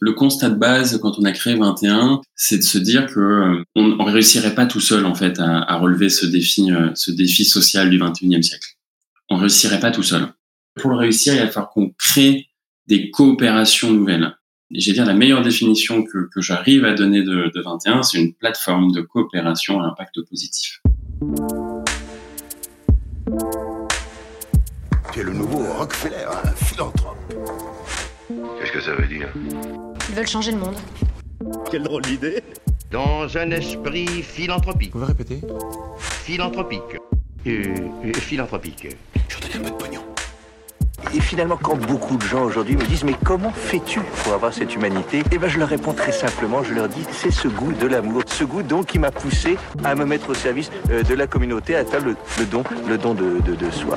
Le constat de base quand on a créé 21, c'est de se dire que euh, on, réussirait pas tout seul en fait à, relever ce défi, euh, ce défi social du 21e siècle. On réussirait pas tout seul. Pour le réussir, il va falloir qu'on crée des coopérations nouvelles. J'ai dire la meilleure définition que, j'arrive à donner de, de 21, c'est une plateforme de coopération à impact positif. Tu es le nouveau Rockefeller, un philanthrope. Qu'est-ce que ça veut dire Ils veulent changer le monde. Quelle drôle d'idée Dans un esprit philanthropique. Vous pouvez répéter Philanthropique. Euh, euh, philanthropique. Je donne un peu de pognon. Et finalement, quand beaucoup de gens aujourd'hui me disent Mais comment fais-tu pour avoir cette humanité? Eh bien, je leur réponds très simplement je leur dis C'est ce goût de l'amour. Ce goût, donc, qui m'a poussé à me mettre au service euh, de la communauté, à faire le, don, le don de, de, de soi.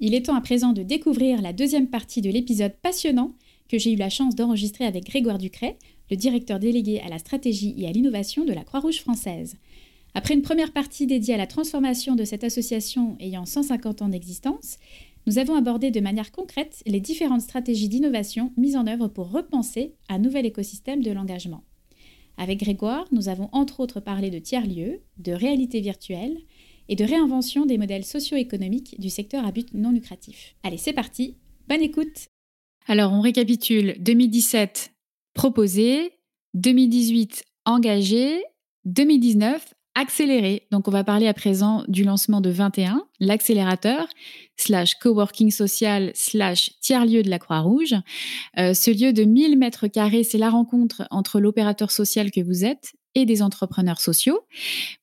Il est temps à présent de découvrir la deuxième partie de l'épisode passionnant que j'ai eu la chance d'enregistrer avec Grégoire Ducret, le directeur délégué à la stratégie et à l'innovation de la Croix-Rouge française. Après une première partie dédiée à la transformation de cette association ayant 150 ans d'existence, nous avons abordé de manière concrète les différentes stratégies d'innovation mises en œuvre pour repenser un nouvel écosystème de l'engagement. Avec Grégoire, nous avons entre autres parlé de tiers-lieux, de réalité virtuelle et de réinvention des modèles socio-économiques du secteur à but non lucratif. Allez, c'est parti, bonne écoute Alors, on récapitule 2017 proposé, 2018 engagé, 2019 accéléré. Donc, on va parler à présent du lancement de 21, l'accélérateur, slash coworking social, slash tiers-lieu de la Croix-Rouge. Euh, ce lieu de 1000 mètres carrés, c'est la rencontre entre l'opérateur social que vous êtes et des entrepreneurs sociaux.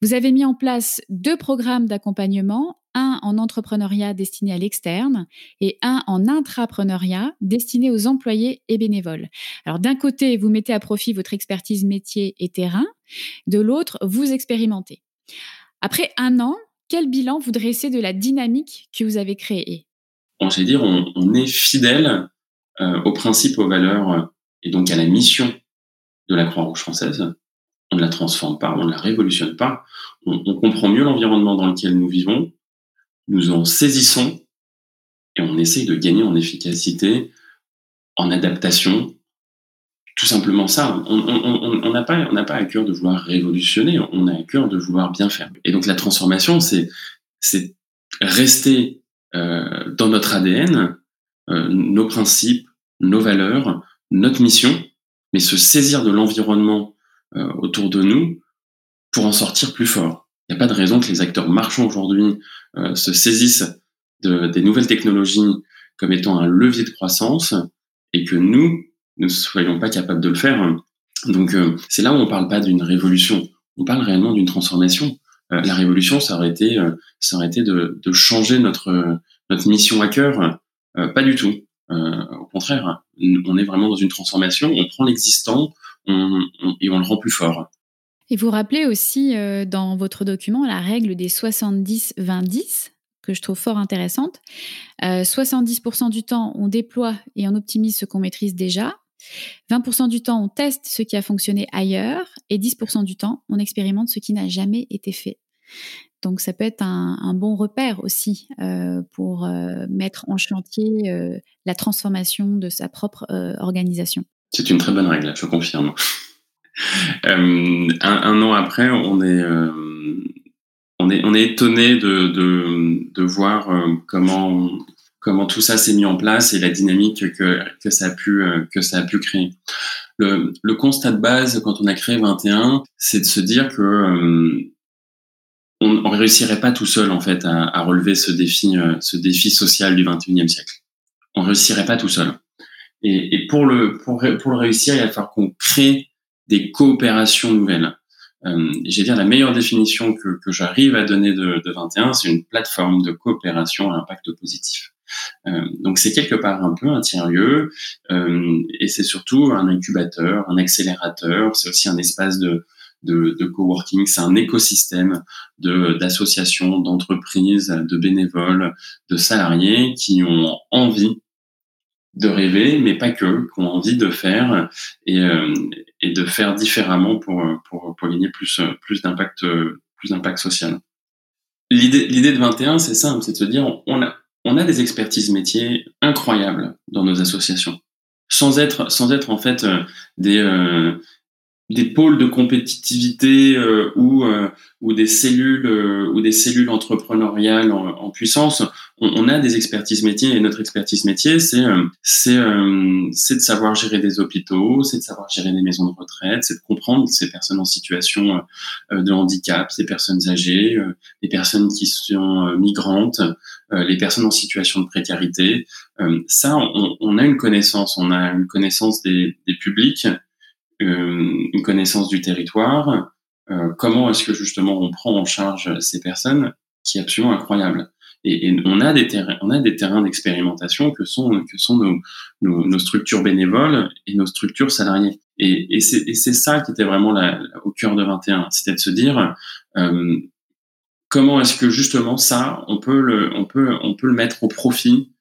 Vous avez mis en place deux programmes d'accompagnement, un en entrepreneuriat destiné à l'externe et un en intrapreneuriat destiné aux employés et bénévoles. Alors d'un côté, vous mettez à profit votre expertise métier et terrain, de l'autre, vous expérimentez. Après un an, quel bilan vous dressez de la dynamique que vous avez créée? On sait dire, on, est fidèle euh, aux principes, aux valeurs et donc à la mission de la Croix-Rouge française on ne la transforme pas, on ne la révolutionne pas. On, comprend mieux l'environnement dans lequel nous vivons, nous en saisissons et on essaye de gagner en efficacité, en adaptation. Tout simplement ça. On n'a pas, on pas à cœur de vouloir révolutionner, on a à cœur de vouloir bien faire. Et donc la transformation, c'est, c'est rester euh, dans notre ADN, euh, nos principes, nos valeurs, notre mission, mais se saisir de l'environnement euh, autour de nous pour en sortir plus fort. Il n'y a pas de raison que les acteurs marchands aujourd'hui euh, se saisissent de, des nouvelles technologies comme étant un levier de croissance et que nous ne soyons pas capables de le faire. Donc euh, c'est là où on parle pas d'une révolution, on parle réellement d'une transformation. la révolution, ça aurait été, ça aurait été de, de, changer notre notre mission à cœur. pas du tout. au contraire, on est vraiment dans une transformation. On prend l'existant, et on le rend plus fort. Et vous rappelez aussi euh, dans votre document la règle des 70-20-10 que je trouve fort intéressante. 70% euh, du temps, on déploie et on optimise ce qu'on maîtrise déjà. 20% du temps, on teste ce qui a fonctionné ailleurs. Et 10% du temps, on expérimente ce qui n'a jamais été fait. Donc ça peut être un, bon repère aussi euh, pour mettre en chantier la transformation de sa propre organisation. C'est une très bonne règle, je confirme. Euh, un, an après, on est, euh, on est, on est étonné de, de, voir euh, comment, comment tout ça s'est mis en place et la dynamique que, que, ça, a pu, que ça a pu créer. Le, le constat de base, quand on a créé 21, c'est de se dire que on ne réussirait pas tout seul en fait à, à, relever ce défi, ce défi social du 21e siècle. On réussirait pas tout seul. Et, et pour, le, pour, pour le réussir, il va falloir qu'on crée des coopérations nouvelles. Euh, J'ai dire la meilleure définition que, que j'arrive à donner de, de 21, c'est une plateforme de coopération à impact positif. Donc c'est quelque part un peu un tiers-lieu et c'est surtout un incubateur, un accélérateur. C'est aussi un espace de de, de coworking, c'est un écosystème de d'associations, d'entreprises, de bénévoles, de salariés qui ont envie de rêver, mais pas que, qui ont envie de faire et, euh, et de faire différemment pour, pour, pour gagner plus, plus d'impact, plus d'impact social. L'idée, l'idée de 21, c'est simple, c'est de se dire, on a, on a des expertises métiers incroyables dans nos associations, sans être, sans être en fait euh, des, euh, des pôles de compétitivité euh, ou euh, ou des cellules euh, ou des cellules entrepreneuriales en, puissance on, on, a des expertises métiers et notre expertise métier c'est c'est c'est de savoir gérer des hôpitaux c'est de savoir gérer des maisons de retraite c'est de comprendre ces personnes en situation de handicap ces personnes âgées les personnes qui sont migrantes les personnes en situation de précarité. Ça on, on, a une connaissance on a une connaissance des, des publics euh, une connaissance du territoire, euh, comment est-ce que justement on prend en charge ces personnes, qui est absolument incroyable. Et, on a des terrains, on a des terrains d'expérimentation que sont que sont nos, nos, nos, structures bénévoles et nos structures salariées. Et, et c'est ça qui était vraiment la, au cœur de 21, c'était de se dire euh, comment est-ce que justement ça, on peut le, on peut, on peut le mettre au profit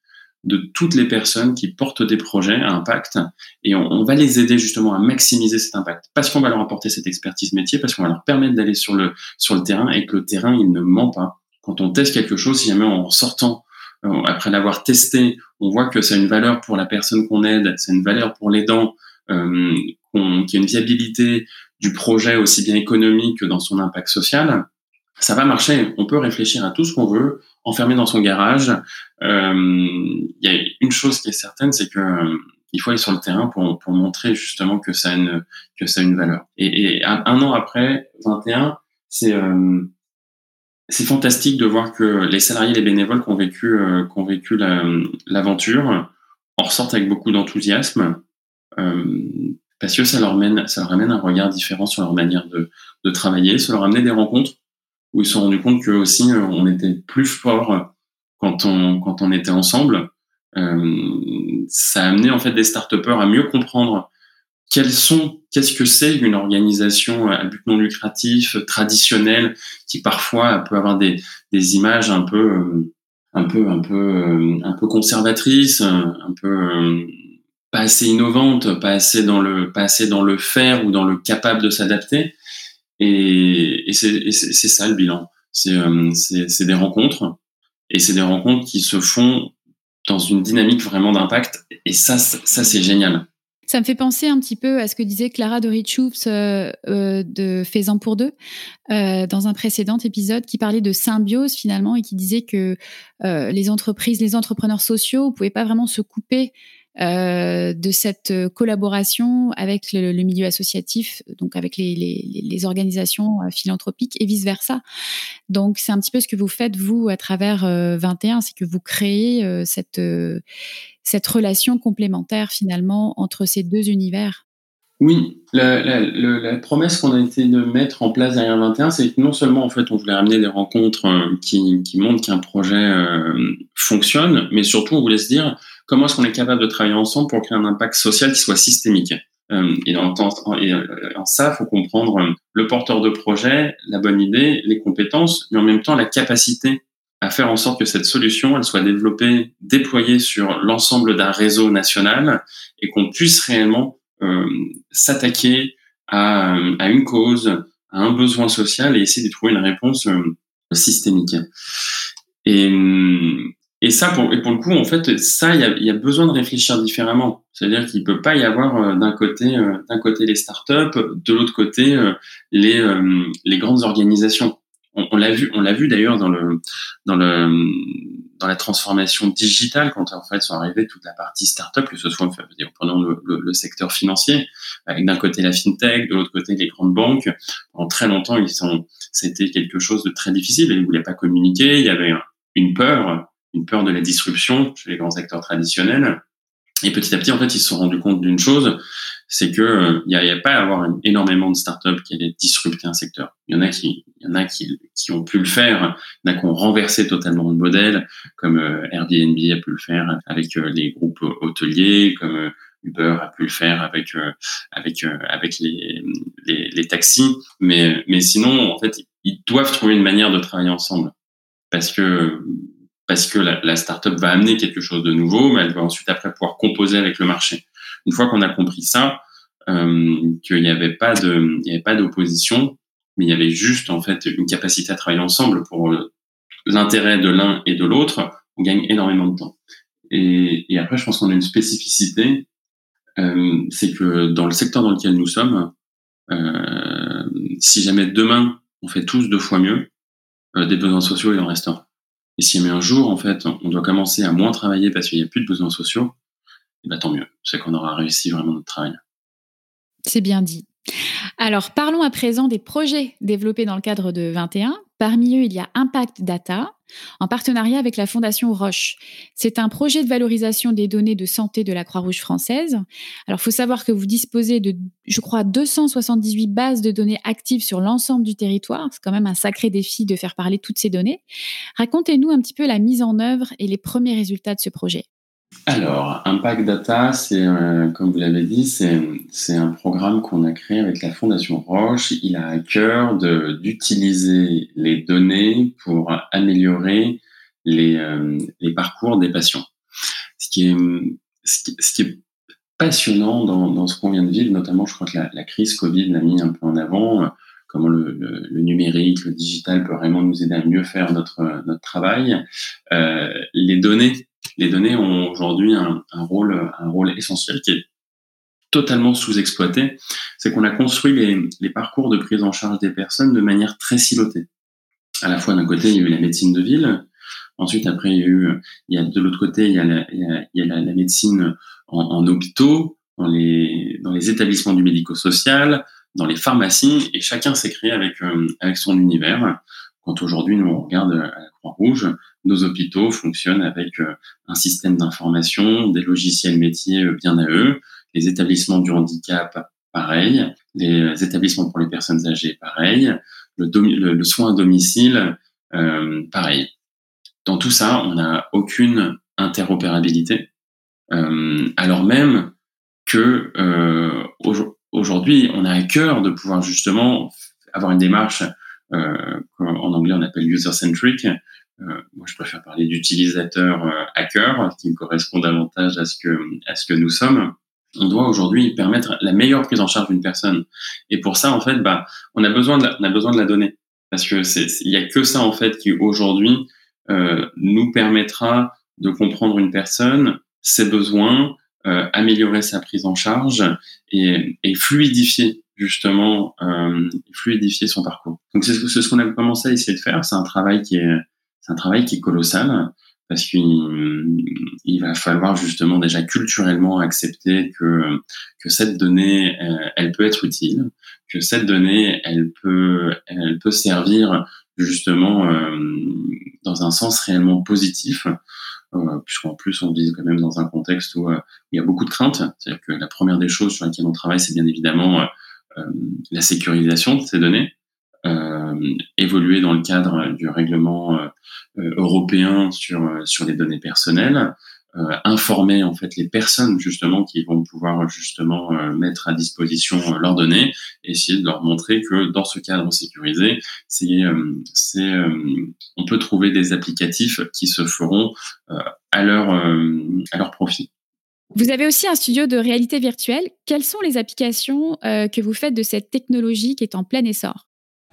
de toutes les personnes qui portent des projets à impact et on, va les aider justement à maximiser cet impact parce qu'on va leur apporter cette expertise métier, parce qu'on va leur permettre d'aller sur le, sur le terrain et que le terrain, il ne ment pas. Quand on teste quelque chose, si jamais en sortant, euh, après l'avoir testé, on voit que c'est une valeur pour la personne qu'on aide, c'est une valeur pour l'aidant, euh, qu'il y a une viabilité du projet aussi bien économique que dans son impact social, ça va marcher. On peut réfléchir à tout ce qu'on veut, enfermé dans son garage. Euh, il y a une chose qui est certaine, c'est que euh, il faut aller sur le terrain pour, pour montrer justement que ça a une que ça a une valeur. Et, et un, an après 21, c'est euh, c'est fantastique de voir que les salariés, les bénévoles qui ont vécu euh, qui ont vécu l'aventure en ressortent avec beaucoup d'enthousiasme parce que ça leur mène ça leur amène un regard différent sur leur manière de, de travailler, ça leur amener des rencontres où ils se sont rendus compte que aussi euh, on était plus fort quand on quand on était ensemble. Euh, ça a amené en fait des start à mieux comprendre quels sont, qu'est-ce que c'est une organisation à but non lucratif traditionnelle qui parfois peut avoir des, des images un peu, euh, un peu, un peu, un peu conservatrices, un peu pas assez innovantes, pas assez dans le, pas assez dans le faire ou dans le capable de s'adapter. Et, c'est ça le bilan. Euh, c'est des rencontres. Et c'est des rencontres qui se font dans une dynamique vraiment d'impact. Et ça, ça c'est génial. Ça me fait penser un petit peu à ce que disait Clara Dorichoux euh, euh, de Faisant pour deux euh, dans un précédent épisode qui parlait de symbiose finalement et qui disait que euh, les entreprises, les entrepreneurs sociaux ne pouvaient pas vraiment se couper euh, de cette collaboration avec le, milieu associatif, donc avec les, organisations euh, philanthropiques et vice-versa. Donc c'est un petit peu ce que vous faites, vous, à travers euh, 21, c'est que vous créez euh, cette, euh, cette relation complémentaire finalement entre ces deux univers. Oui, la, promesse qu'on a été de mettre en place derrière 21, c'est que non seulement en fait on voulait amener des rencontres qui montrent qu'un projet fonctionne, mais surtout on voulait se dire comment est-ce qu'on est capable de travailler ensemble pour créer un impact social qui soit systémique. Euh, et, en, et euh, en ça, faut comprendre euh, le porteur de projet, la bonne idée, les compétences, mais en même temps la capacité à faire en sorte que cette solution elle soit développée, déployée sur l'ensemble d'un réseau national et qu'on puisse réellement euh, s'attaquer à, à, une cause, à un besoin social et essayer de trouver une réponse euh, systémique. Et, et ça, pour, et pour le coup, en fait, ça, il y a, y a, besoin de réfléchir différemment. C'est-à-dire qu'il peut pas y avoir euh, d'un côté, euh, d'un côté les startups, de l'autre côté euh, les, les grandes organisations. On, on l'a vu, on l'a vu d'ailleurs dans le, dans le, dans la transformation digitale quand en fait sont arrivées toute la partie startup, que ce soit, enfin, prenons le, le, le, secteur financier, avec d'un côté la fintech, de l'autre côté les grandes banques. Pendant très longtemps, ils sont, c'était quelque chose de très difficile. Ils ne voulaient pas communiquer. Il y avait une peur une peur de la disruption chez les grands acteurs traditionnels. Et petit à petit, en fait, ils se sont rendus compte d'une chose, c'est que il euh, n'y a, pas à avoir énormément de startups qui allaient disrupter un secteur. Il y en a qui, y en a qui, qui ont pu le faire, il y en a qui ont renversé totalement le modèle, comme Airbnb a pu le faire avec les groupes hôteliers, comme Uber a pu le faire avec avec avec les, les, les taxis, mais mais sinon en fait ils doivent trouver une manière de travailler ensemble parce que parce que la, la startup va amener quelque chose de nouveau, mais elle va ensuite après pouvoir composer avec le marché. Une fois qu'on a compris ça, euh, qu'il n'y avait pas de, il y avait pas d'opposition, mais il y avait juste en fait une capacité à travailler ensemble pour l'intérêt de l'un et de l'autre, on gagne énormément de temps. Et, et après, je pense qu'on a une spécificité, euh, c'est que dans le secteur dans lequel nous sommes, euh, si jamais demain on fait tous deux fois mieux, euh, des besoins sociaux il en reste un. Et si jamais un jour, en fait, on doit commencer à moins travailler parce qu'il n'y a plus de besoins sociaux, eh ben, tant mieux. C'est qu'on aura réussi vraiment notre travail. C'est bien dit. Alors, parlons à présent des projets développés dans le cadre de 21. Parmi eux, il y a Impact Data, en partenariat avec la Fondation Roche. C'est un projet de valorisation des données de santé de la Croix-Rouge française. Alors, il faut savoir que vous disposez de, je crois, 278 bases de données actives sur l'ensemble du territoire. C'est quand même un sacré défi de faire parler toutes ces données. Racontez-nous un petit peu la mise en œuvre et les premiers résultats de ce projet. Alors, Impact Data, c'est, euh, comme vous l'avez dit, c'est un programme qu'on a créé avec la Fondation Roche. Il a à cœur d'utiliser les données pour améliorer les, euh, les parcours des patients. Ce qui est, ce qui, est passionnant dans, dans ce qu'on vient de vivre, notamment, je crois que la, la crise Covid l'a mis un peu en avant, euh, comment le, le, le, numérique, le digital peut vraiment nous aider à mieux faire notre, notre travail. Euh, les données les données ont aujourd'hui un, un, rôle, un rôle essentiel qui est totalement sous-exploité. C'est qu'on a construit les, les, parcours de prise en charge des personnes de manière très silotée. À la fois d'un côté, il y a eu la médecine de ville. Ensuite, après, il y a eu, il y a de l'autre côté, il y a la, il y a, la, la médecine en, en, hôpitaux, dans les, dans les établissements du médico-social, dans les pharmacies, et chacun s'est créé avec, euh, avec son univers. Quand aujourd'hui, nous, on regarde à la Croix-Rouge, nos hôpitaux fonctionnent avec euh, un système d'information, des logiciels métiers euh, bien à eux, les établissements du handicap, pareil, les établissements pour les personnes âgées, pareil, le, soin à domicile, euh, pareil. Dans tout ça, on n'a aucune interopérabilité, alors même que aujourd'hui, on a à cœur de pouvoir justement avoir une démarche, en anglais on appelle user-centric, moi, je préfère parler d'utilisateur euh, hacker, qui me correspond davantage à ce que à ce que nous sommes. On doit aujourd'hui permettre la meilleure prise en charge d'une personne. Et pour ça, en fait, bah, on a besoin de la, on a besoin de la donnée, parce que c'est il y a que ça en fait qui aujourd'hui euh, nous permettra de comprendre une personne, ses besoins, euh, améliorer sa prise en charge et, et fluidifier justement euh, fluidifier son parcours. Donc c'est ce qu'on a commencé à essayer de faire. C'est un travail qui est c'est un travail qui est colossal parce qu'il va falloir justement déjà culturellement accepter que que cette donnée euh, elle peut être utile, que cette donnée elle peut elle peut servir justement euh, dans un sens réellement positif euh, puisqu'en plus on vit quand même dans un contexte où il y a beaucoup de craintes, c'est-à-dire que la première des choses sur lesquelles on travaille c'est bien évidemment la sécurisation de ces données, évoluer dans le cadre du règlement euh, européen sur euh, sur les données personnelles, euh, informer en fait les personnes justement qui vont pouvoir justement mettre à disposition leurs données, essayer de leur montrer que dans ce cadre sécurisé, c'est c'est on peut trouver des applicatifs qui se feront à leur à leur profit. Vous avez aussi un studio de réalité virtuelle. Quelles sont les applications que vous faites de cette technologie qui est en plein essor?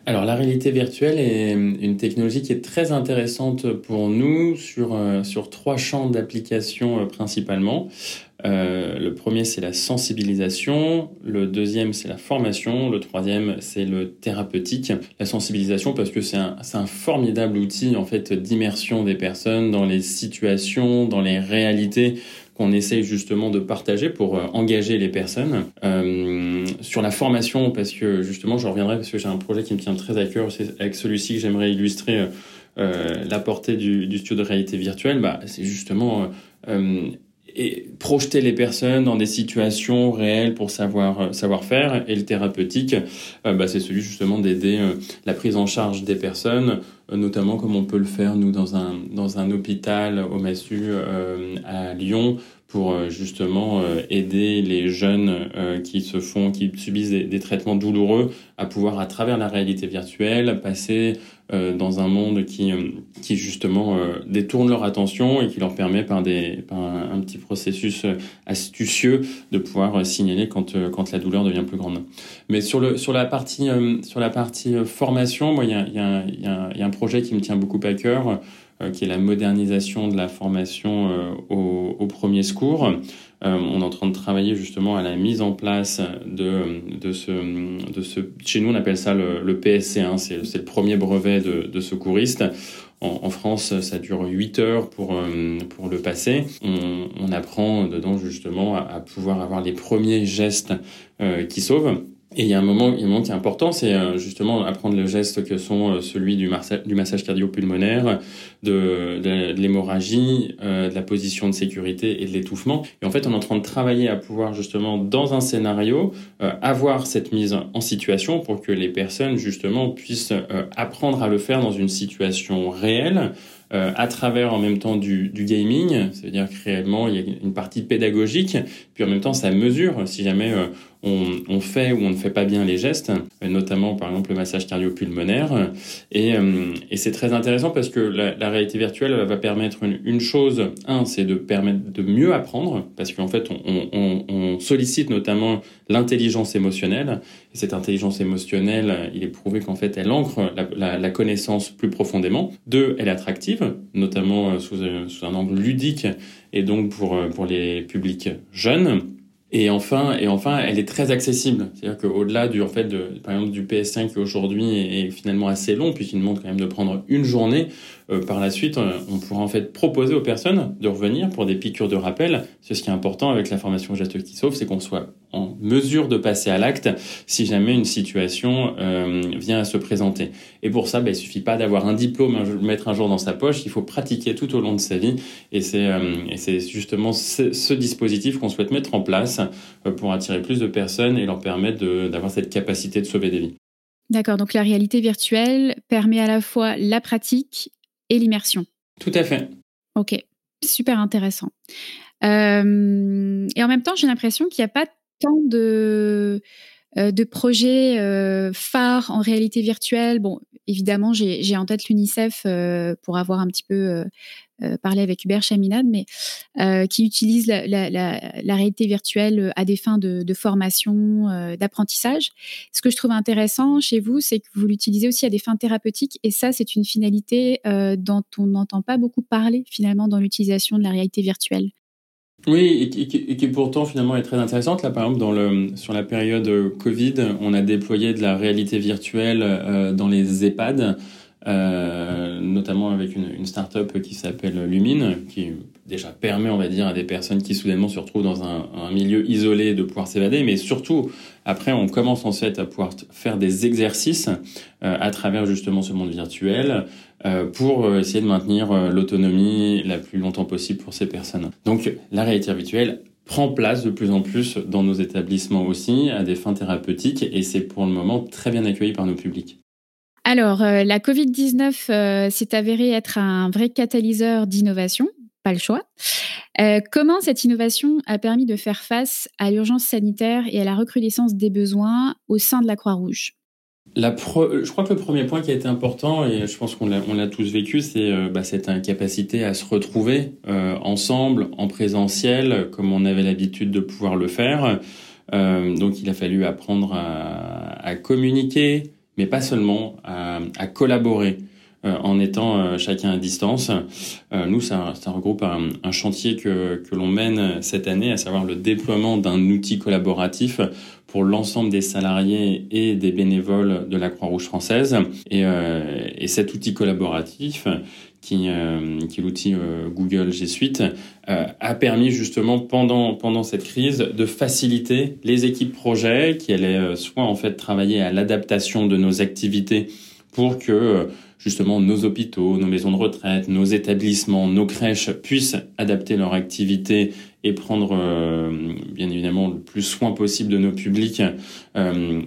Alors la réalité virtuelle est une technologie qui est très intéressante pour nous sur, euh, sur trois champs d'application euh, principalement. Euh, le premier c'est la sensibilisation, le deuxième c'est la formation, le troisième c'est le thérapeutique. La sensibilisation parce que c'est un, un formidable outil en fait d'immersion des personnes dans les situations, dans les réalités qu'on essaye justement de partager pour euh, engager les personnes. Euh, sur la formation, parce que justement, je reviendrai parce que j'ai un projet qui me tient très à cœur, c'est avec celui-ci que j'aimerais illustrer euh, la portée du, du, studio de réalité virtuelle, bah, c'est justement et projeter les personnes dans des situations réelles pour savoir savoir faire et le thérapeutique bah, c'est celui justement d'aider la prise en charge des personnes notamment comme on peut le faire nous dans un dans un hôpital au Massu à Lyon pour euh, justement euh, aider les jeunes euh, qui se font, qui subissent des, traitements douloureux à pouvoir, à travers la réalité virtuelle, passer dans un monde qui, qui justement détourne leur attention et qui leur permet par, des, par un, petit processus astucieux de pouvoir signaler quand, quand la douleur devient plus grande. Mais sur, le, sur la partie, sur la partie formation, il y a, y, a, y, y a un projet qui me tient beaucoup à cœur. Euh, qui est la modernisation de la formation euh, au, au, premier secours. Euh, on est en train de travailler justement à la mise en place de, de, ce, de ce... Chez nous, on appelle ça le, le PSC, hein, c'est le premier brevet de, de secouriste. En, France, ça dure 8 heures pour, pour le passer. On, on apprend dedans justement à, à, pouvoir avoir les premiers gestes qui sauvent. Et il y a un moment, il y a un moment qui est important, c'est euh, justement apprendre le geste que sont euh, celui du, du massage cardio-pulmonaire, de, de, l'hémorragie, euh, de la position de sécurité et de l'étouffement. Et en fait, on est en train de travailler à pouvoir justement, dans un scénario, avoir cette mise en situation pour que les personnes justement puissent apprendre à le faire dans une situation réelle euh, à travers en même temps du, du gaming, c'est-à-dire que réellement il y a une partie pédagogique, puis en même temps ça mesure si jamais euh, on, on, fait ou on ne fait pas bien les gestes, euh, notamment par exemple le massage cardio-pulmonaire. Et, et c'est très intéressant parce que la, la réalité virtuelle va permettre une, une chose, un, c'est de permettre de mieux apprendre, parce qu'en fait on, on, on sollicite notamment l'intelligence émotionnelle. Et cette intelligence émotionnelle, il est prouvé qu'en fait, elle ancre la, la, connaissance plus profondément. Deux, elle est attractive, notamment euh, sous, euh, sous un angle ludique et donc pour, euh, pour les publics jeunes. Et enfin, et enfin, elle est très accessible. C'est-à-dire qu'au-delà du, en fait, de, par exemple, du PS5 qui aujourd'hui est, finalement assez long, puisqu'il demande quand même de prendre une journée, euh, par la suite, euh, on pourra en fait proposer aux personnes de revenir pour des piqûres de rappel. C'est ce qui est important avec la formation geste qui sauve, c'est qu'on soit en mesure de passer à l'acte si jamais une situation euh, vient à se présenter. Et pour ça, bah, il suffit pas d'avoir un diplôme, un, mettre un jour dans sa poche. Il faut pratiquer tout au long de sa vie. Et c'est c'est justement ce, ce dispositif qu'on souhaite mettre en place pour attirer plus de personnes et leur permettre d'avoir cette capacité de sauver des vies. D'accord, donc la réalité virtuelle permet à la fois la pratique et l'immersion. Tout à fait. Ok, super intéressant. Euh, et en même temps, j'ai l'impression qu'il n'y a pas tant de, euh, projets euh, phares en réalité virtuelle. Bon, évidemment, j'ai en tête l'UNICEF pour avoir un petit peu euh, parler avec Hubert Chaminade, mais euh, qui utilise la, réalité virtuelle à des fins de, formation, euh, d'apprentissage. Ce que je trouve intéressant chez vous, c'est que vous l'utilisez aussi à des fins thérapeutiques, et ça, c'est une finalité dont on n'entend pas beaucoup parler finalement dans l'utilisation de la réalité virtuelle. Oui, et qui, qui, pourtant finalement est très intéressante. Là, par exemple, dans le, sur la période Covid, on a déployé de la réalité virtuelle euh, dans les EHPAD. Euh, notamment avec une, une start-up qui s'appelle Lumine, qui déjà permet, on va dire, à des personnes qui soudainement se retrouvent dans un, un milieu isolé de pouvoir s'évader, mais surtout, après, on commence en fait à pouvoir faire des exercices euh, à travers justement ce monde virtuel euh, pour euh, essayer de maintenir euh, l'autonomie la plus longtemps possible pour ces personnes. Donc, la réalité virtuelle prend place de plus en plus dans nos établissements aussi à des fins thérapeutiques et c'est pour le moment très bien accueilli par nos publics. Alors, euh, la Covid-19 euh, s'est avérée être un vrai catalyseur d'innovation, pas le choix. Euh, comment cette innovation a permis de faire face à l'urgence sanitaire et à la recrudescence des besoins au sein de la Croix-Rouge? Je crois que le premier point qui a été important, et je pense qu'on l'a tous vécu, c'est bah, cette incapacité à se retrouver ensemble, en présentiel, comme on avait l'habitude de pouvoir le faire. Donc il a fallu apprendre à communiquer, mais pas seulement, à, à collaborer euh, en étant euh, chacun à distance. Euh, nous, ça, ça regroupe un, un, chantier que, que l'on mène cette année, à savoir le déploiement d'un outil collaboratif pour l'ensemble des salariés et des bénévoles de la Croix-Rouge française. Et, et cet outil collaboratif, qui, euh, qui est l'outil euh, Google G Suite, euh, a permis justement pendant, pendant cette crise de faciliter les équipes projets qui allaient soit en fait travailler à l'adaptation de nos activités pour que justement nos hôpitaux, nos maisons de retraite, nos établissements, nos crèches puissent adapter leur activité et prendre bien évidemment le plus soin possible de nos publics,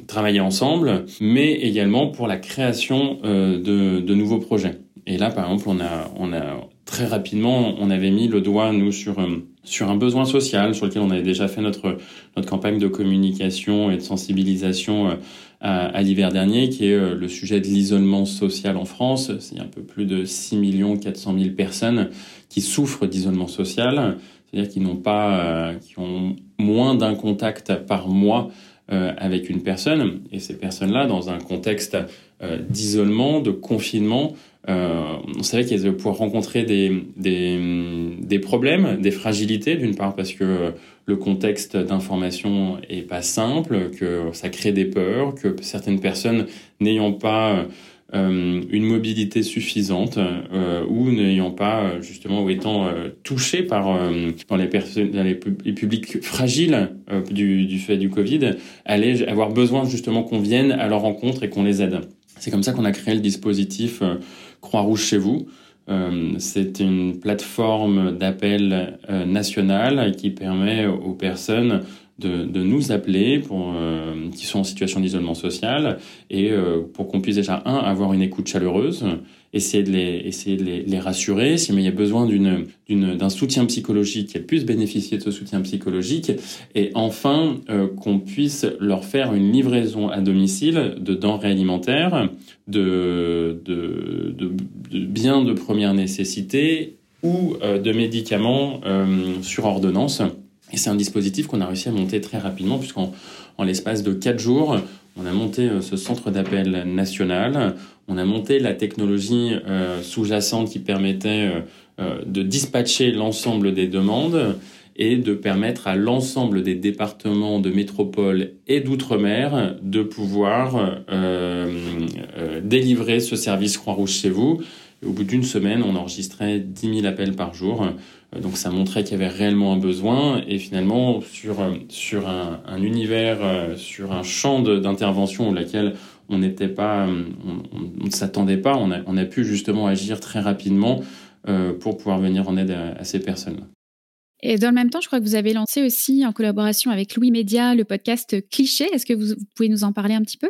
travailler ensemble, mais également pour la création de, de nouveaux projets. Et là, par exemple, on a, on a très rapidement, on avait mis le doigt, nous, sur, euh, sur un besoin social sur lequel on avait déjà fait notre, notre campagne de communication et de sensibilisation euh, à, à l'hiver dernier, qui est euh, le sujet de l'isolement social en France. C'est un peu plus de 6 400 000 personnes qui souffrent d'isolement social, c'est-à-dire qui n'ont pas, qui ont moins d'un contact par mois avec une personne. Et ces personnes-là, dans un contexte d'isolement, de confinement, euh, on savait qu'elles allaient pouvoir rencontrer des, des, des, problèmes, des fragilités, d'une part parce que le contexte d'information est pas simple, que ça crée des peurs, que certaines personnes n'ayant pas euh, une mobilité suffisante euh, ou n'ayant pas justement ou étant euh, touchées par dans les personnes dans les, publics fragiles du, du fait du Covid allaient avoir besoin justement qu'on vienne à leur rencontre et qu'on les aide. C'est comme ça qu'on a créé le dispositif Croix-Rouge chez vous. Euh, c'est une plateforme d'appel euh, nationale qui permet aux personnes de, de nous appeler pour, euh, qui sont en situation d'isolement social et euh, pour qu'on puisse déjà, un, avoir une écoute chaleureuse, essayer de les, essayer de les, les rassurer, si mais il y a besoin d'une, d'une, d'un soutien psychologique, qu'elles puissent bénéficier de ce soutien psychologique, et enfin euh, qu'on puisse leur faire une livraison à domicile de denrées alimentaires, de, de, de, de biens de première nécessité ou de médicaments sur ordonnance et c'est un dispositif qu'on a réussi à monter très rapidement, puisqu'en en l'espace de quatre jours, on a monté euh, ce centre d'appel national, on a monté la technologie euh, sous-jacente qui permettait euh, de dispatcher l'ensemble des demandes et de permettre à l'ensemble des départements de métropole et d'outre-mer de pouvoir délivrer ce service Croix-Rouge chez vous. Au bout d'une semaine, on enregistrait 10 000 appels par jour euh, donc ça montrait qu'il y avait réellement un besoin et finalement sur, euh, sur un, un univers, euh, sur un champ d'intervention auquel on n'était pas, on ne s'attendait pas, on a, pu justement agir très rapidement pour pouvoir venir en aide à, ces personnes. Et dans le même temps, je crois que vous avez lancé aussi en collaboration avec Louis Média le podcast Cliché. Est-ce que vous pouvez nous en parler un petit peu?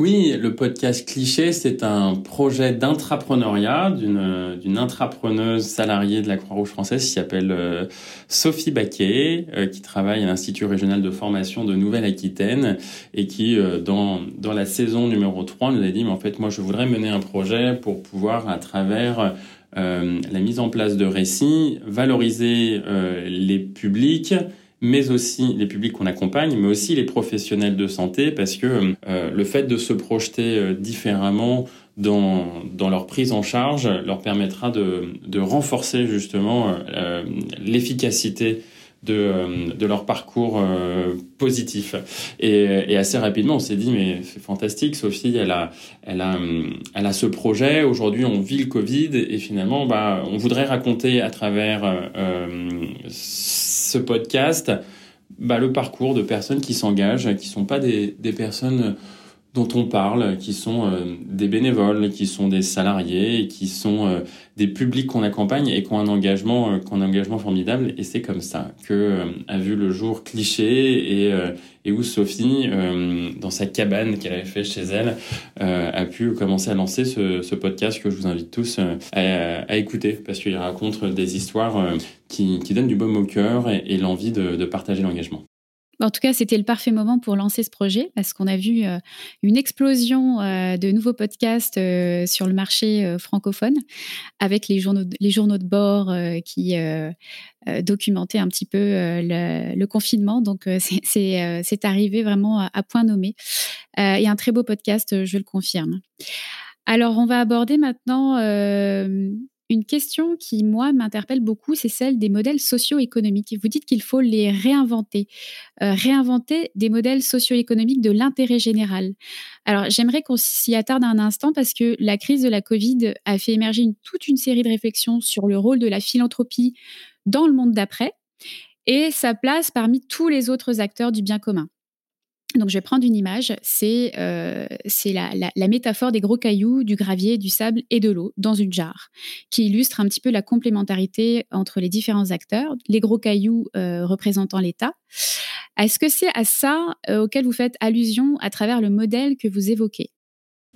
Oui, le podcast Cliché, c'est un projet d'intrapreneuriat d'une, d'une intrapreneuse salariée de la Croix-Rouge française qui s'appelle euh, Sophie Baquet, euh, qui travaille à l'Institut régional de formation de Nouvelle-Aquitaine et qui, euh, dans, dans la saison numéro 3, nous a dit, mais en fait, moi, je voudrais mener un projet pour pouvoir, à travers la mise en place de récits, valoriser les publics mais aussi les publics qu'on accompagne, mais aussi les professionnels de santé, parce que euh, le fait de se projeter euh, différemment dans, leur prise en charge leur permettra de, de renforcer justement euh, l'efficacité de, euh, de leur parcours euh, positif. Et, et, assez rapidement, on s'est dit, mais c'est fantastique, Sophie, elle a, elle a, elle a ce projet. Aujourd'hui, on vit le Covid et finalement, bah, on voudrait raconter à travers euh, ce podcast bah, le parcours de personnes qui s'engagent, qui sont pas des, des personnes dont on parle, qui sont euh, des bénévoles, qui sont des salariés, qui sont euh, des publics qu'on accompagne et qui ont un engagement, euh, qui ont un engagement formidable. Et c'est comme ça que a vu le jour cliché et, et où Sophie, dans sa cabane qu'elle avait fait chez elle, a pu commencer à lancer ce, ce, podcast que je vous invite tous à, à écouter parce qu'il raconte des histoires qui, qui, donnent du baume au cœur et, et l'envie de, de partager l'engagement. En tout cas, c'était le parfait moment pour lancer ce projet parce qu'on a vu euh, une explosion euh, de nouveaux podcasts euh, sur le marché francophone avec les journaux, de bord qui documentaient un petit peu le, confinement. Donc, c'est arrivé vraiment à point nommé. et un très beau podcast, je le confirme. Alors, on va aborder maintenant une question qui, moi, m'interpelle beaucoup, c'est celle des modèles socio-économiques. Vous dites qu'il faut les réinventer, euh, réinventer des modèles socio-économiques de l'intérêt général. Alors, j'aimerais qu'on s'y attarde un instant parce que la crise de la Covid a fait émerger toute une série de réflexions sur le rôle de la philanthropie dans le monde d'après et sa place parmi tous les autres acteurs du bien commun. Donc, je vais prendre une image. C'est euh, la, métaphore des gros cailloux, du gravier, du sable et de l'eau dans une jarre, qui illustre un petit peu la complémentarité entre les différents acteurs. Les gros cailloux euh, représentant l'État. Est-ce que c'est à ça euh, auquel vous faites allusion à travers le modèle que vous évoquez?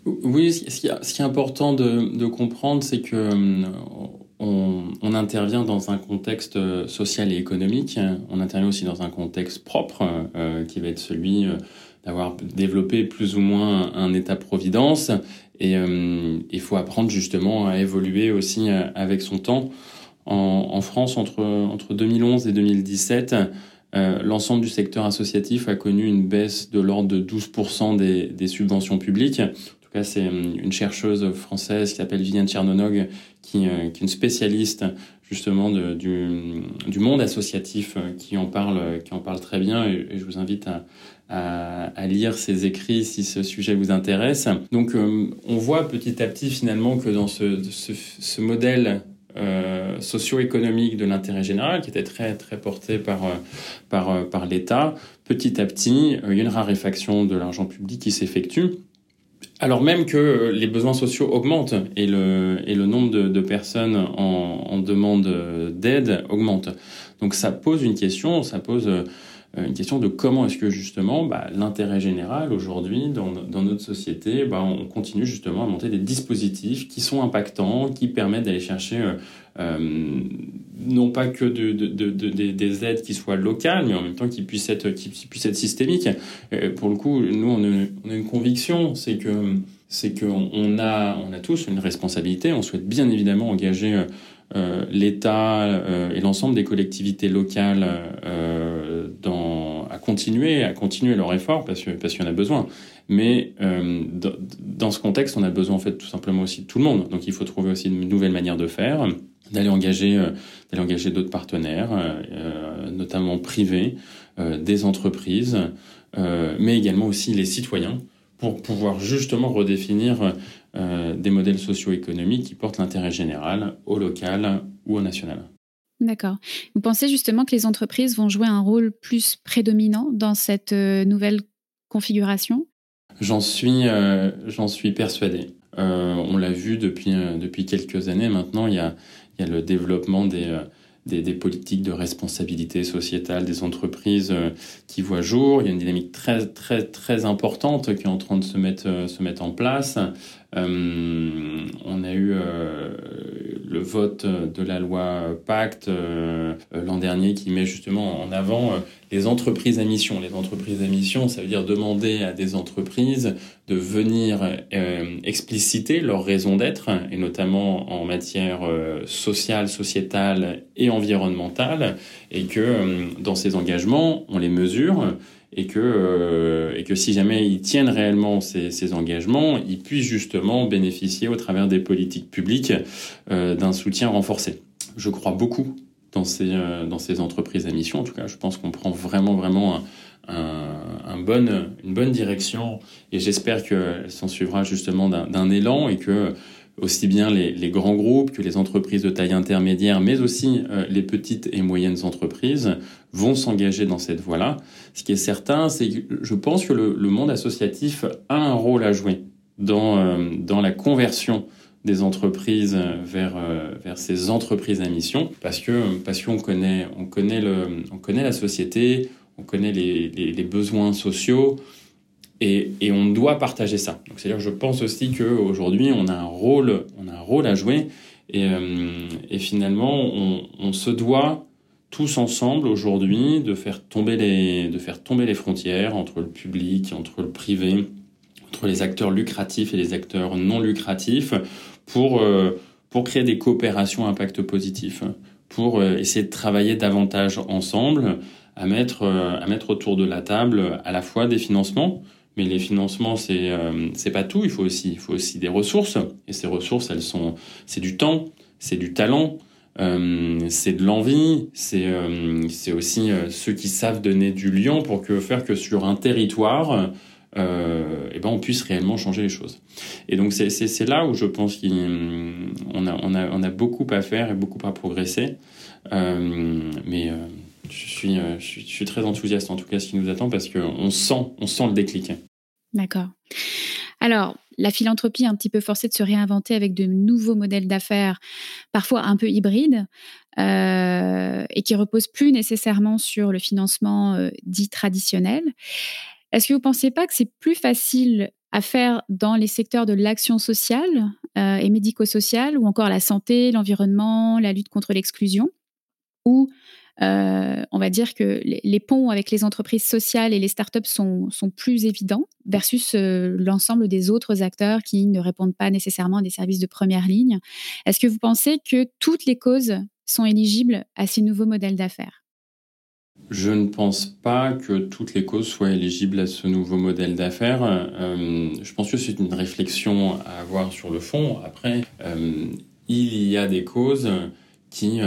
Oui, ce qui, est important de, comprendre, c'est que on, intervient dans un contexte euh, social et économique. On intervient aussi dans un contexte propre, euh, qui va être celui euh, d'avoir développé plus ou moins un, État-providence. Et il faut apprendre justement à évoluer aussi avec son temps. En, France, entre, entre 2011 et 2017, euh, l'ensemble du secteur associatif a connu une baisse de l'ordre de 12% des, des subventions publiques c'est une chercheuse française qui s'appelle Viviane Tchernonog, qui, euh, est une spécialiste justement de, du, monde associatif, euh, qui en parle, qui en parle très bien. Et, je vous invite à, lire ses écrits si ce sujet vous intéresse. Donc, euh, on voit petit à petit finalement que dans ce, modèle euh, socio-économique de l'intérêt général, qui était très très porté par par l'État, petit à petit, il y a une raréfaction de l'argent public qui s'effectue alors même que les besoins sociaux augmentent et le, et le nombre de, personnes en, en demande d'aide augmente. Donc ça pose une question, ça pose euh, une question de comment est-ce que justement bah, l'intérêt général aujourd'hui dans, notre société, bah, on continue justement à monter des dispositifs qui sont impactants, qui permettent d'aller chercher euh, euh, non pas que de, de, de, de, des aides qui soient locales, mais en même temps qui puissent être, qui puissent être systémiques. Et pour le coup, nous, on a une conviction, c'est que c'est qu'on on a, on a tous une responsabilité. On souhaite bien évidemment engager euh, l'État euh, et l'ensemble des collectivités locales euh, dans, à continuer, à continuer leur effort parce que parce qu'il y en a besoin. Mais euh, dans ce contexte, on a besoin en fait tout simplement aussi de tout le monde. Donc il faut trouver aussi une nouvelle manière de faire d'aller engager, euh, d'aller engager d'autres partenaires, euh, notamment privés, euh, des entreprises, mais également aussi les citoyens, pour pouvoir justement redéfinir des modèles socio-économiques qui portent l'intérêt général au local ou au national. D'accord. Vous pensez justement que les entreprises vont jouer un rôle plus prédominant dans cette nouvelle configuration? J'en suis, euh, j'en suis persuadé. Euh, on l'a vu depuis, depuis quelques années maintenant, il y a, il y a le développement des, euh, des, des, politiques de responsabilité sociétale des entreprises euh, qui voient jour. Il y a une dynamique très, très, très importante qui est en train de se mettre, euh, se mettre en place. Euh, on a eu euh, le vote de la loi Pacte euh, l'an dernier qui met justement en avant les entreprises à mission. Les entreprises à mission, ça veut dire demander à des entreprises de venir expliciter leur raison d'être, et notamment en matière sociale, sociétale et environnementale, et que dans ces engagements, on les mesure et que, euh, et que si jamais ils tiennent réellement ces, engagements, ils puissent justement bénéficier au travers des politiques publiques euh, d'un soutien renforcé. Je crois beaucoup dans ces, euh, dans ces entreprises à mission. En tout cas, je pense qu'on prend vraiment, vraiment un, une bonne direction et j'espère qu'elle s'en suivra justement d'un élan et que aussi bien les, grands groupes que les entreprises de taille intermédiaire, mais aussi euh, les petites et moyennes entreprises vont s'engager dans cette voie-là. Ce qui est certain, c'est que je pense que le, monde associatif a un rôle à jouer dans, euh, dans la conversion des entreprises vers, euh, vers ces entreprises à mission, parce que parce qu'on connaît, on connaît, le, on connaît la société, on connaît les, les besoins sociaux, et, on doit partager ça. Donc c'est-à-dire je pense aussi qu'aujourd'hui on a un rôle, on a un rôle à jouer et, euh, finalement on, se doit tous ensemble aujourd'hui de faire tomber les de faire tomber les frontières entre le public, entre le privé, entre les acteurs lucratifs et les acteurs non lucratifs pour euh, pour créer des coopérations impact positif, pour euh, essayer de travailler davantage ensemble à mettre à mettre autour de la table à la fois des financements mais les financements, c'est euh, c'est pas tout. Il faut aussi, il faut aussi des ressources. Et ces ressources, elles sont, c'est du temps, c'est du talent, euh, c'est de l'envie, c'est euh, c'est aussi euh, ceux qui savent donner du lien pour que faire que sur un territoire, eh ben on puisse réellement changer les choses. Et donc c'est là où je pense qu'on a on a on a beaucoup à faire et beaucoup à progresser. Mais je suis, je suis, très enthousiaste en tout cas ce qui nous attend parce qu'on sent, on sent le déclic. D'accord. Alors, la philanthropie est un petit peu forcée de se réinventer avec de nouveaux modèles d'affaires, parfois un peu hybrides, euh, et qui reposent plus nécessairement sur le financement euh, dit traditionnel. Est-ce que vous ne pensez pas que c'est plus facile à faire dans les secteurs de l'action sociale euh, et médico-sociale, ou encore la santé, l'environnement, la lutte contre l'exclusion, ou euh, on va dire que les, ponts avec les entreprises sociales et les startups sont, plus évidents versus euh, l'ensemble des autres acteurs qui ne répondent pas nécessairement à des services de première ligne. Est-ce que vous pensez que toutes les causes sont éligibles à ces nouveaux modèles d'affaires? Je ne pense pas que toutes les causes soient éligibles à ce nouveau modèle d'affaires. Euh, je pense que c'est une réflexion à avoir sur le fond. Après, il y a des causes qui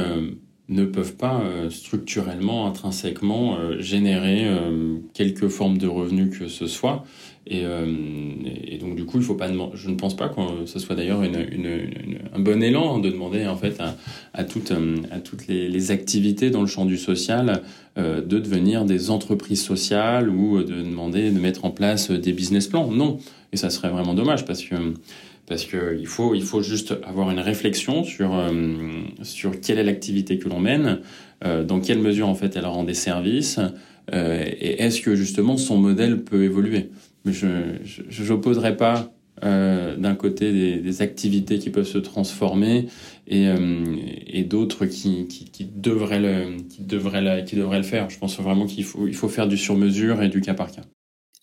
ne peuvent pas euh, structurellement, intrinsèquement euh, générer euh, quelque forme de revenus que ce soit. Et, et, donc du coup, il faut pas je ne pense pas que ce soit d'ailleurs une, une, un bon élan de demander en fait à, à toutes, à toutes les, les, activités dans le champ du social de devenir des entreprises sociales ou de demander de mettre en place des business plans. Non, et ça serait vraiment dommage parce que parce qu'il faut, il faut juste avoir une réflexion sur, euh, sur quelle est l'activité que l'on mène, euh, dans quelle mesure en fait elle rend des services, euh, et est-ce que justement son modèle peut évoluer. Mais je n'opposerai pas d'un côté des, des, activités qui peuvent se transformer et, et d'autres qui, qui, qui, devraient le, qui, devraient la, qui devraient le faire. Je pense vraiment qu'il faut, il faut faire du sur-mesure et du cas par cas.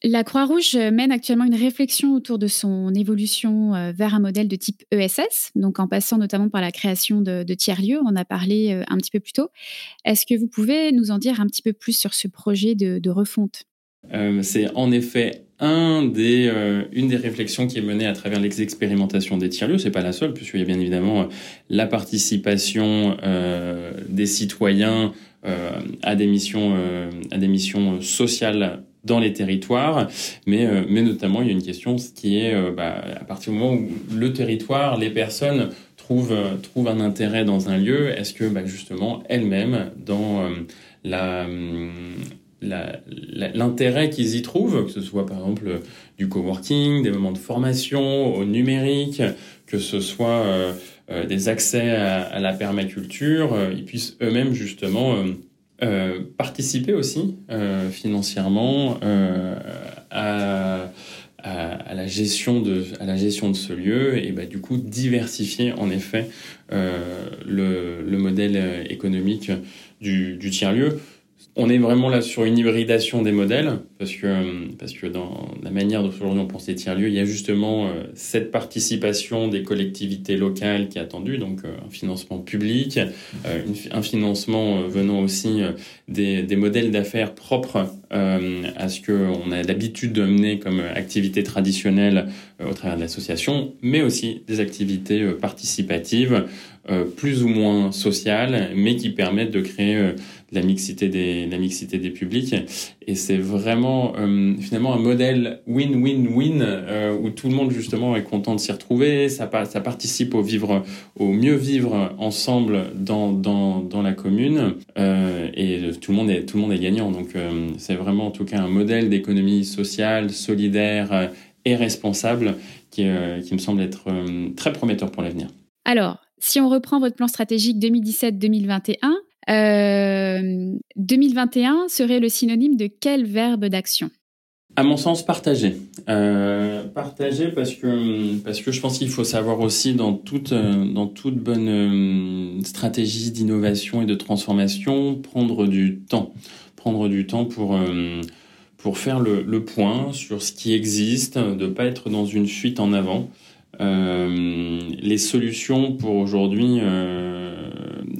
La Croix-Rouge mène actuellement une réflexion autour de son évolution euh, vers un modèle de type ESS, donc en passant notamment par la création de, tiers-lieux, on a parlé euh, un petit peu plus tôt. Est-ce que vous pouvez nous en dire un petit peu plus sur ce projet de, refonte? Euh, C'est en effet une des réflexions qui est menée à travers l'expérimentation des tiers-lieux. C'est pas la seule, puisqu'il y a bien évidemment la participation des citoyens à des missions, à des missions sociales dans les territoires, mais, euh, mais notamment il y a une question qui est euh, bah, à partir du moment où le territoire, les personnes trouvent, euh, trouvent un intérêt dans un lieu, est-ce que bah, justement elles-mêmes, dans la l'intérêt qu'ils y trouvent, que ce soit par exemple du coworking, des moments de formation au numérique, que ce soit des accès à, à la permaculture, ils puissent eux-mêmes justement euh, participer aussi euh, financièrement euh, à, à, la gestion de, à la gestion de ce lieu et bah, du coup diversifier en effet le, le, modèle économique du, du tiers-lieu. On est vraiment là sur une hybridation des modèles, parce que, parce que dans la manière dont aujourd'hui on pense les tiers-lieux, il y a justement euh, cette participation des collectivités locales qui est attendue, donc euh, un financement public, euh, un financement venant aussi des, modèles d'affaires propres à ce qu'on a l'habitude de mener comme activité traditionnelle au travers de l'association, mais aussi des activités participatives plus ou moins sociales, mais qui permettent de créer la mixité des, la mixité des publics. Et c'est vraiment euh, finalement un modèle win-win-win euh, où tout le monde justement est content de s'y retrouver. Ça, participe au vivre, au mieux vivre ensemble dans, la commune euh, et tout le monde est gagnant. Donc c'est vraiment en tout cas un modèle d'économie sociale, solidaire et responsable qui me semble être très prometteur pour l'avenir. Alors, si on reprend votre plan stratégique 2017-2021, 2021 euh, serait le synonyme de quel verbe d'action? À mon sens, partager. Euh, partager parce que parce que je pense qu'il faut savoir aussi dans toute dans toute bonne euh, stratégie d'innovation et de transformation prendre du temps, prendre du temps pour pour faire le, le, point sur ce qui existe, de pas être dans une fuite en avant. Les solutions pour aujourd'hui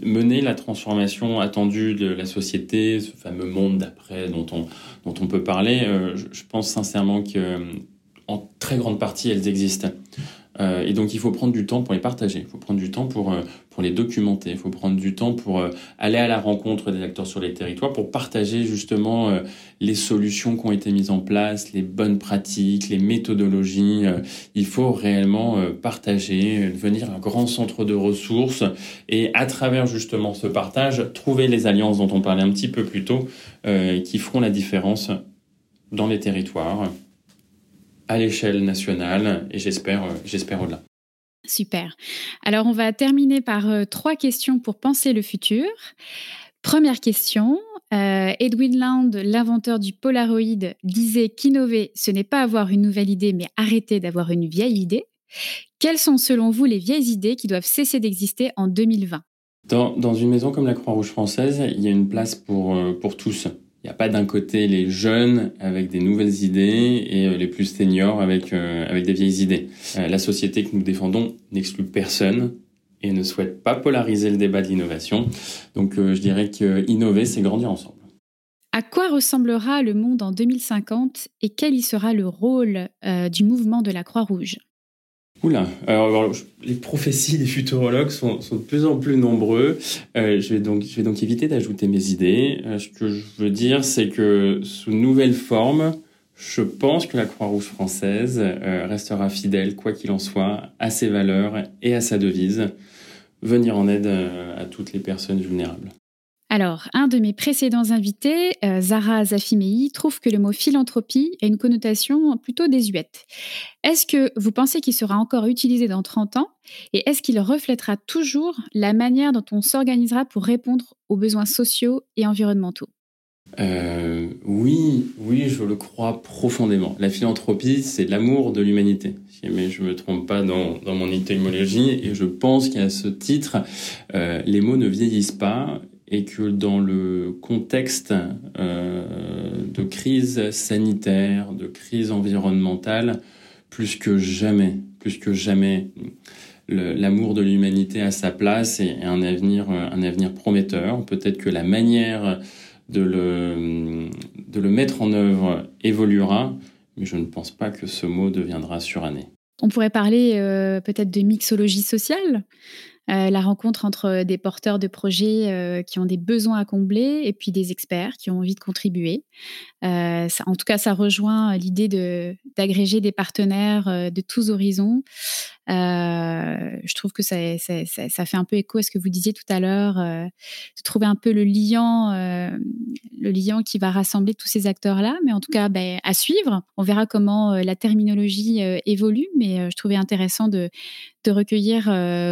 mener la transformation attendue de la société, ce fameux monde d'après dont on, dont on peut parler, euh, je, pense sincèrement que en très grande partie, elles existent. Euh, et donc il faut prendre du temps pour les partager, il faut prendre du temps pour, euh, pour les documenter, il faut prendre du temps pour euh, aller à la rencontre des acteurs sur les territoires, pour partager justement les solutions qui ont été mises en place, les bonnes pratiques, les méthodologies. il faut réellement partager, devenir un grand centre de ressources et à travers justement ce partage, trouver les alliances dont on parlait un petit peu plus tôt, qui feront la différence dans les territoires à l'échelle nationale et j'espère, euh, j'espère au-delà. Super. Alors on va terminer par euh, trois questions pour penser le futur. Première question, euh, Edwin Land, l'inventeur du Polaroid, disait qu'innover, ce n'est pas avoir une nouvelle idée, mais arrêter d'avoir une vieille idée. Quelles sont selon vous les vieilles idées qui doivent cesser d'exister en 2020 dans, dans, une maison comme la Croix-Rouge française, il y a une place pour, pour tous. Il n'y a pas d'un côté les jeunes avec des nouvelles idées et euh, les plus seniors avec, euh, des vieilles idées. Euh, la société que nous défendons n'exclut personne et ne souhaite pas polariser le débat de l'innovation. Donc je dirais que innover, c'est grandir ensemble. À quoi ressemblera le monde en 2050 et quel y sera le rôle du mouvement de la Croix-Rouge? Oula, alors, les prophéties des futurologues sont, de plus en plus nombreux. Euh, je, vais donc, je vais donc éviter d'ajouter mes idées. Euh, ce que je veux dire, c'est que sous nouvelle forme, je pense que la Croix-Rouge française euh, restera fidèle, quoi qu'il en soit, à ses valeurs et à sa devise, venir en aide à toutes les personnes vulnérables. Alors, un de mes précédents invités, euh, Zara Zafimei, trouve que le mot philanthropie a une connotation plutôt désuète. Est-ce que vous pensez qu'il sera encore utilisé dans 30 ans? Et est-ce qu'il reflètera toujours la manière dont on s'organisera pour répondre aux besoins sociaux et environnementaux? Euh, oui, oui, je le crois profondément. La philanthropie, c'est l'amour de l'humanité. Mais je me trompe pas dans, mon étymologie, et je pense qu'à ce titre, euh, les mots ne vieillissent pas et que dans le contexte euh, de crise sanitaire, de crise environnementale, plus que jamais, plus que jamais, l'amour de l'humanité a sa place et un avenir, un avenir prometteur. Peut-être que la manière de le, de le mettre en œuvre évoluera, mais je ne pense pas que ce mot deviendra suranné. On pourrait parler euh, peut-être de mixologie sociale. Euh, la rencontre entre des porteurs de projets euh, qui ont des besoins à combler et puis des experts qui ont envie de contribuer. Euh, en tout cas, ça rejoint l'idée d'agréger des partenaires de tous horizons. Je trouve que ça, ça, fait un peu écho à ce que vous disiez tout à l'heure, de trouver un peu le liant, le liant qui va rassembler tous ces acteurs-là. Mais en tout cas, ben, à suivre. On verra comment la terminologie évolue, mais je trouvais intéressant de, de recueillir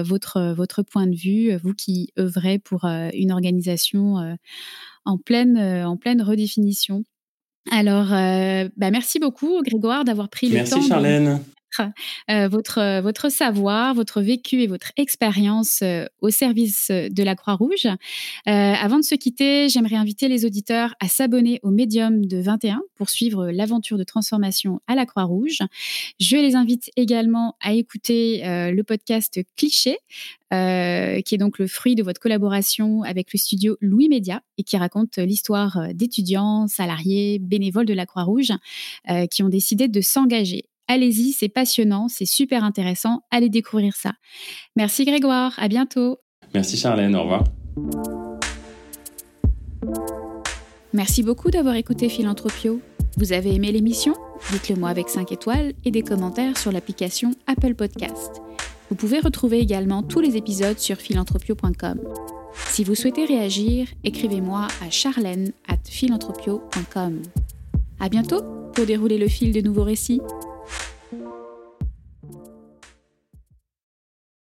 votre, votre point de vue, vous qui œuvrez pour une organisation en, pleine, en pleine redéfinition. Alors, bah merci beaucoup, Grégoire, d'avoir pris le temps. Merci, Charlène. Euh, votre, euh, votre savoir, votre vécu et votre expérience euh, au service de la Croix-Rouge. avant de se quitter, j'aimerais inviter les auditeurs à s'abonner au Médium de 21 pour suivre l'aventure de transformation à la Croix-Rouge. Je les invite également à écouter le podcast Cliché, qui est donc le fruit de votre collaboration avec le studio Louis Média et qui raconte l'histoire d'étudiants, salariés, bénévoles de la Croix-Rouge qui ont décidé de s'engager Allez-y, c'est passionnant, c'est super intéressant. Allez découvrir ça. Merci Grégoire, à bientôt. Merci Charlène, au revoir. Merci beaucoup d'avoir écouté Philanthropio. Vous avez aimé l'émission? Dites-le moi avec 5 étoiles et des commentaires sur l'application Apple Podcast. Vous pouvez retrouver également tous les épisodes sur philanthropio.com. Si vous souhaitez réagir, écrivez-moi à charlène at philanthropio.com. À bientôt pour dérouler le fil de nouveaux récits.